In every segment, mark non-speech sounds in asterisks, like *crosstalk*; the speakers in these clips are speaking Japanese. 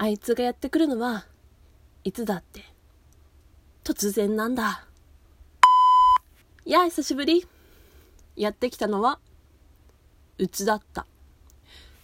あいつがやってくるのはいつだって突然なんだ。やあ久しぶり。やってきたのはうちだった。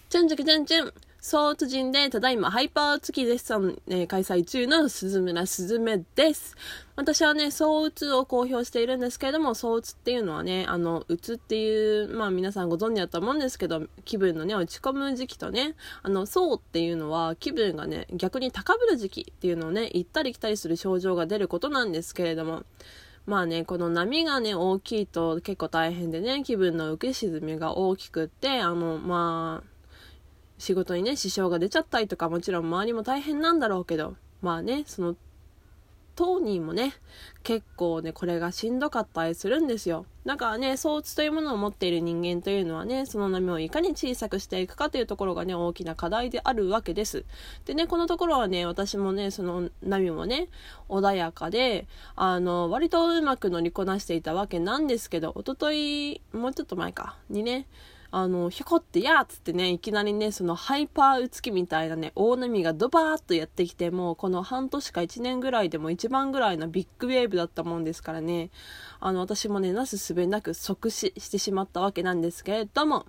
チュンチュクチュンチュン総通人で、ただいまハイパー月絶賛、えー、開催中の鈴村すずめです。私はね、総うつを公表しているんですけれども、総うつっていうのはね、あの、うつっていう、まあ皆さんご存知だと思うんですけど、気分のね、落ち込む時期とね、あの、そうっていうのは気分がね、逆に高ぶる時期っていうのをね、行ったり来たりする症状が出ることなんですけれども、まあね、この波がね、大きいと結構大変でね、気分の浮き沈みが大きくって、あの、まあ、仕事にね、支障が出ちゃったりとか、もちろん周りも大変なんだろうけど、まあね、その、当人もね、結構ね、これがしんどかったりするんですよ。だからね、相打というものを持っている人間というのはね、その波をいかに小さくしていくかというところがね、大きな課題であるわけです。でね、このところはね、私もね、その波もね、穏やかで、あの、割とうまく乗りこなしていたわけなんですけど、おととい、もうちょっと前か、にね、あの、ひょこってやーっつってね、いきなりね、そのハイパー打つきみたいなね、大波がドバーっとやってきて、もうこの半年か1年ぐらいでも一番ぐらいのビッグウェーブだったもんですからね、あの、私もね、なすすべなく即死してしまったわけなんですけれども、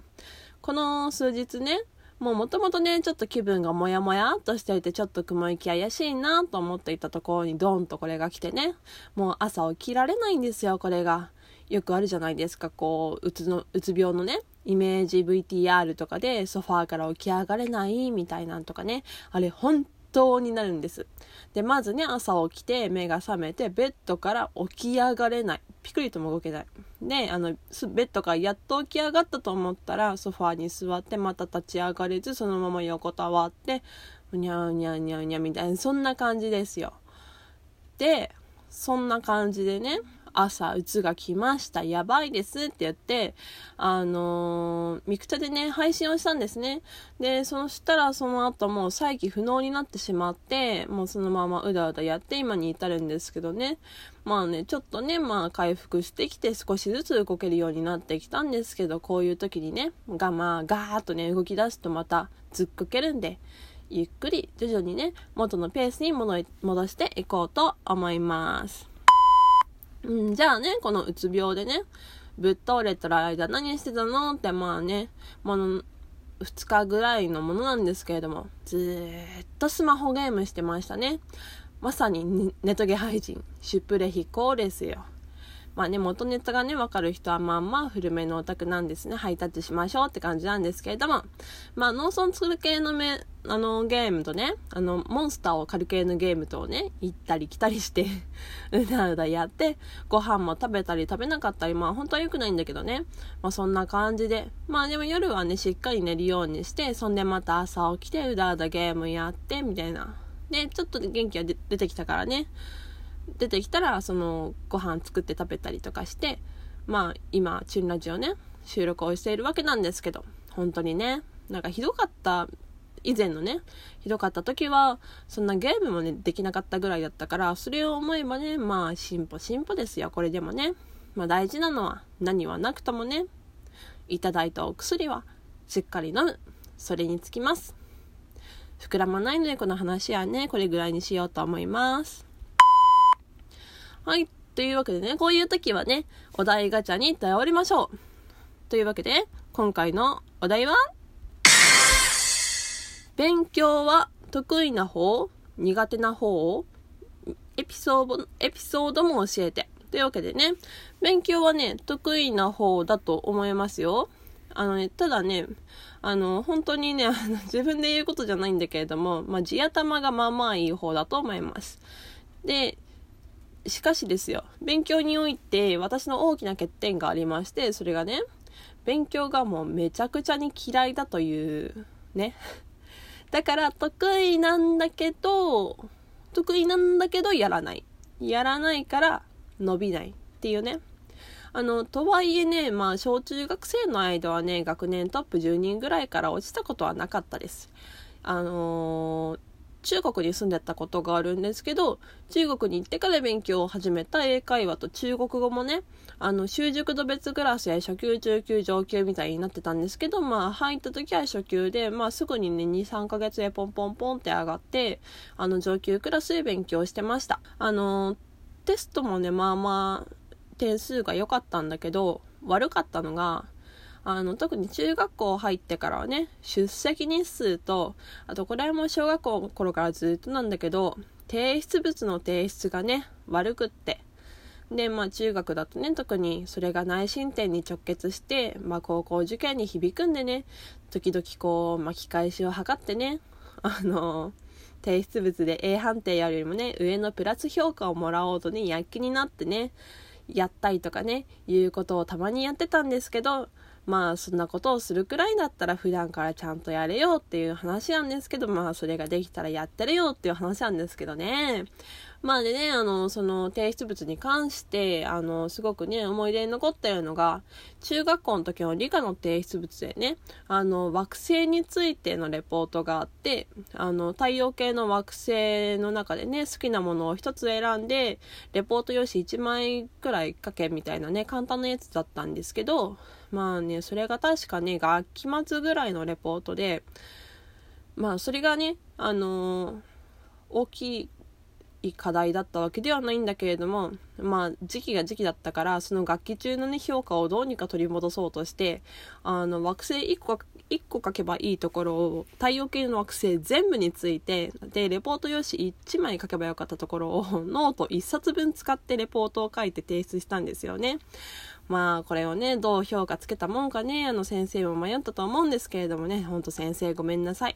この数日ね、もうもともとね、ちょっと気分がモヤモヤっとしていて、ちょっと雲行き怪しいなと思っていたところにドーンとこれが来てね、もう朝起きられないんですよ、これが。よくあるじゃないですか、こう、うつの、うつ病のね、イメージ VTR とかでソファーから起き上がれないみたいなんとかね、あれ本当になるんです。で、まずね、朝起きて目が覚めてベッドから起き上がれない。ピクリとも動けない。で、あの、ベッドからやっと起き上がったと思ったらソファーに座ってまた立ち上がれずそのまま横たわって、うにゃうにゃうにゃうにゃみたいな、そんな感じですよ。で、そんな感じでね、朝、うつが来ました。やばいですって言って、あのー、ミクチャでね、配信をしたんですね。で、そしたらその後もう再起不能になってしまって、もうそのままうだうだやって今に至るんですけどね。まあね、ちょっとね、まあ回復してきて少しずつ動けるようになってきたんですけど、こういう時にね、がまあガーッとね、動き出すとまたずっこけるんで、ゆっくり徐々にね、元のペースに戻していこうと思います。うん、じゃあね、このうつ病でね、ぶっ倒れてる間何してたの？ってまあね、もの、2日ぐらいのものなんですけれども、ずっとスマホゲームしてましたね。まさにネトゲ配信、シュプレヒコーですよ。まあね、元ネタがね、わかる人はまあまあ古めのオタクなんですね。ハイタッチしましょうって感じなんですけれども。まあ、農村作る系のめ、あの、ゲームとね、あの、モンスターを狩る系のゲームとね、行ったり来たりして *laughs* うだうだやって、ご飯も食べたり食べなかったり、まあ本当は良くないんだけどね。まあそんな感じで。まあでも夜はね、しっかり寝るようにして、そんでまた朝起きて、うだうだゲームやって、みたいな。で、ちょっと元気が出てきたからね。出てきたらそのご飯作って食べたりとかしてまあ今チュンラジオね収録をしているわけなんですけど本当にねなんかひどかった以前のねひどかった時はそんなゲームもねできなかったぐらいだったからそれを思えばねまあ進歩進歩ですよこれでもねまあ大事なのは何はなくともねいただいたお薬はしっかり飲むそれにつきます膨らまないのでこの話はねこれぐらいにしようと思いますはい。というわけでね、こういう時はね、お題ガチャに頼りましょう。というわけで、今回のお題は、勉強は得意な方苦手な方エピソード、エピソードも教えて。というわけでね、勉強はね、得意な方だと思いますよ。あのね、ただね、あの、本当にね、あの自分で言うことじゃないんだけれども、まあ、地頭がまあまあいい方だと思います。で、しかしですよ、勉強において私の大きな欠点がありまして、それがね、勉強がもうめちゃくちゃに嫌いだという、ね。だから得意なんだけど、得意なんだけどやらない。やらないから伸びないっていうね。あの、とはいえね、まあ、小中学生の間はね、学年トップ10人ぐらいから落ちたことはなかったです。あのー中国に住んでたことがあるんですけど、中国に行ってから勉強を始めた英会話と中国語もね、あの、習熟度別クラスや初級、中級、上級みたいになってたんですけど、まあ、入った時は初級で、まあ、すぐにね、2、3ヶ月でポンポンポンって上がって、あの、上級クラスで勉強してました。あの、テストもね、まあまあ、点数が良かったんだけど、悪かったのが、あの、特に中学校入ってからはね、出席日数と、あとこれも小学校の頃からずっとなんだけど、提出物の提出がね、悪くって。で、まあ中学だとね、特にそれが内申点に直結して、まあ高校受験に響くんでね、時々こう巻き返しを図ってね、あの提出物で A 判定よりもね、上のプラス評価をもらおうとね、躍起になってね、やったりとかね、いうことをたまにやってたんですけど、まあそんなことをするくらいだったら普段からちゃんとやれよっていう話なんですけど、まあそれができたらやってるよっていう話なんですけどね。まあでね、あの、その提出物に関して、あの、すごくね、思い出に残ってるのが、中学校の時の理科の提出物でね、あの、惑星についてのレポートがあって、あの、太陽系の惑星の中でね、好きなものを一つ選んで、レポート用紙1枚くらい書けみたいなね、簡単なやつだったんですけど、まあね、それが確かね、学期末ぐらいのレポートで、まあそれがね、あのー、大きい課題だったわけではないんだけれども、まあ時期が時期だったから、その学期中のね、評価をどうにか取り戻そうとして、あの、惑星1個1個書けばいいところを太陽系の惑星全部についてでレポート用紙1枚書けばよかったところを *laughs* ノート1冊分使ってレポートを書いて提出したんですよね。まあこれをねどう評価つけたもんかねあの先生も迷ったと思うんですけれどもねほんと先生ごめんなさい。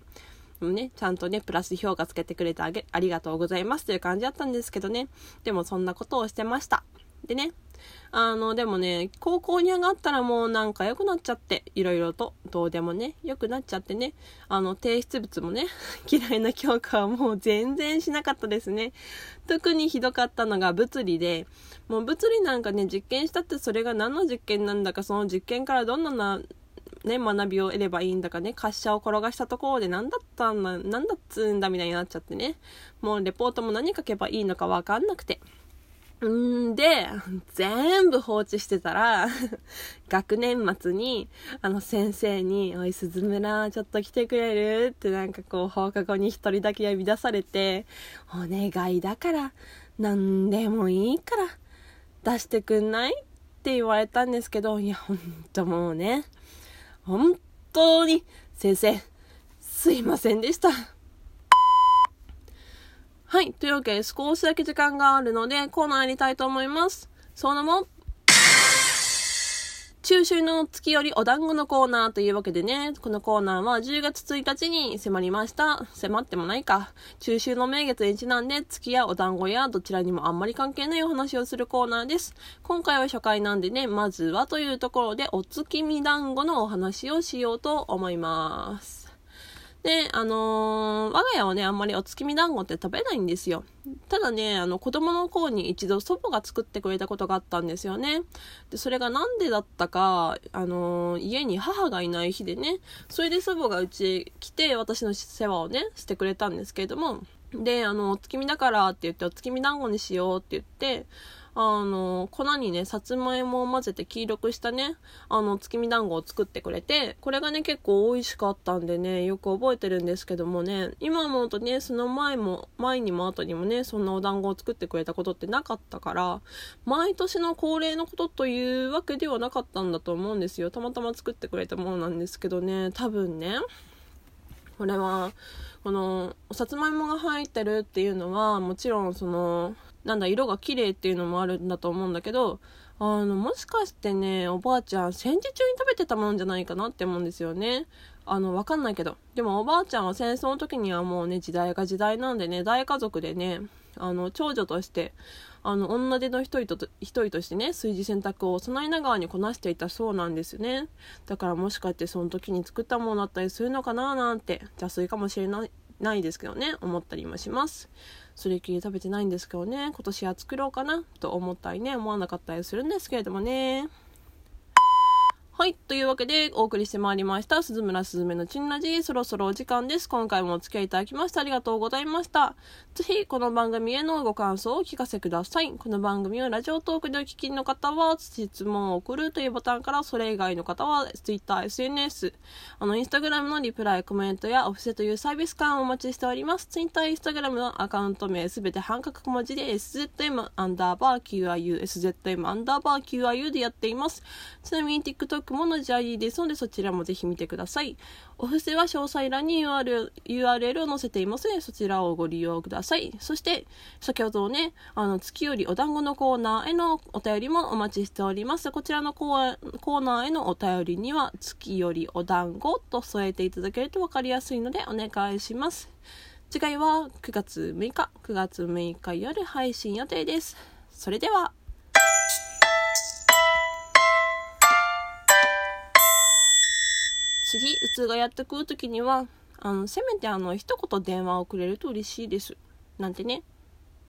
ね、ちゃんとね、プラス評価つけてくれてあげ、ありがとうございますという感じだったんですけどね。でもそんなことをしてました。でね、あの、でもね、高校に上がったらもうなんか良くなっちゃって、いろいろと、どうでもね、良くなっちゃってね、あの、提出物もね、*laughs* 嫌いな教科はもう全然しなかったですね。特にひどかったのが物理で、もう物理なんかね、実験したってそれが何の実験なんだか、その実験からどんなな、ね、学びを得ればいいんだかね、滑車を転がしたところで何だったんだ、何だっつうんだみたいになっちゃってね、もうレポートも何書けばいいのかわかんなくて。んで、全部放置してたら、*laughs* 学年末に、あの先生に、おい、鈴村、ちょっと来てくれる？ってなんかこう、放課後に一人だけ呼び出されて、お願いだから、何でもいいから、出してくんない？って言われたんですけど、いや、ほんともうね、本当に、先生、すいませんでした。はい。というわけで、少しだけ時間があるので、コーナーやりたいと思います。その名も、中秋の月よりお団子のコーナーというわけでね、このコーナーは10月1日に迫りました。迫ってもないか。中秋の名月にちなんで月やお団子やどちらにもあんまり関係ないお話をするコーナーです。今回は初回なんでね、まずはというところでお月見団子のお話をしようと思います。で、あのー、我が家はね、あんまりお月見団子って食べないんですよ。ただね、あの、子供の頃に一度祖母が作ってくれたことがあったんですよね。で、それがなんでだったか、あのー、家に母がいない日でね、それで祖母がうち来て、私の世話をね、してくれたんですけれども、で、あの、お月見だからって言って、お月見団子にしようって言って、あの、粉にね、さつまいもを混ぜて黄色くしたね、あの、月見団子を作ってくれて、これがね、結構美味しかったんでね、よく覚えてるんですけどもね、今思うとね、その前も、前にも後にもね、そんなお団子を作ってくれたことってなかったから、毎年の恒例のことというわけではなかったんだと思うんですよ。たまたま作ってくれたものなんですけどね、多分ね、これは、この、さつまいもが入ってるっていうのは、もちろんその、なんだ、色が綺麗っていうのもあるんだと思うんだけど、あの、もしかしてね、おばあちゃん、戦時中に食べてたもんじゃないかなって思うんですよね。あの、わかんないけど。でもおばあちゃんは戦争の時にはもうね、時代が時代なんでね、大家族でね、あの、長女として、あの、女手の一人と、一人としてね、炊事洗濯を幼いながらにこなしていたそうなんですよね。だからもしかしてその時に作ったものだったりするのかななんて、邪推かもしれない、ないですけどね、思ったりもします。それっきり食べてないんですけどね、今年は作ろうかなと思ったりね、思わなかったりするんですけれどもね。はい。というわけで、お送りしてまいりました。鈴村すずめのチンラジそろそろお時間です。今回もお付き合いいただきましてありがとうございました。ぜひ、この番組へのご感想をお聞かせください。この番組をラジオトークでお聞きの方は、質問を送るというボタンから、それ以外の方は、Twitter、SNS、あの、Instagram のリプライ、コメントやお布施というサービス感をお待ちしております。Twitter、Instagram のアカウント名、すべて半角小文字で SZM アンダーバー QIU、SZM アンダーバー QIU でやっています。ちなみに TikTok も同じ ID ですので、そちらもぜひ見てください。お布施は詳細欄に URL, URL を載せていますので、そちらをご利用ください。そして、先ほどね、あの、月よりお団子のコーナーへのお便りもお待ちしております。こちらのコーナーへのお便りには、月よりお団子と添えていただけると分かりやすいので、お願いします。次回は9月6日、9月6日夜配信予定です。それでは。次、うつがやってくるときには、あの、せめてあの、一言電話をくれると嬉しいです。なんてね。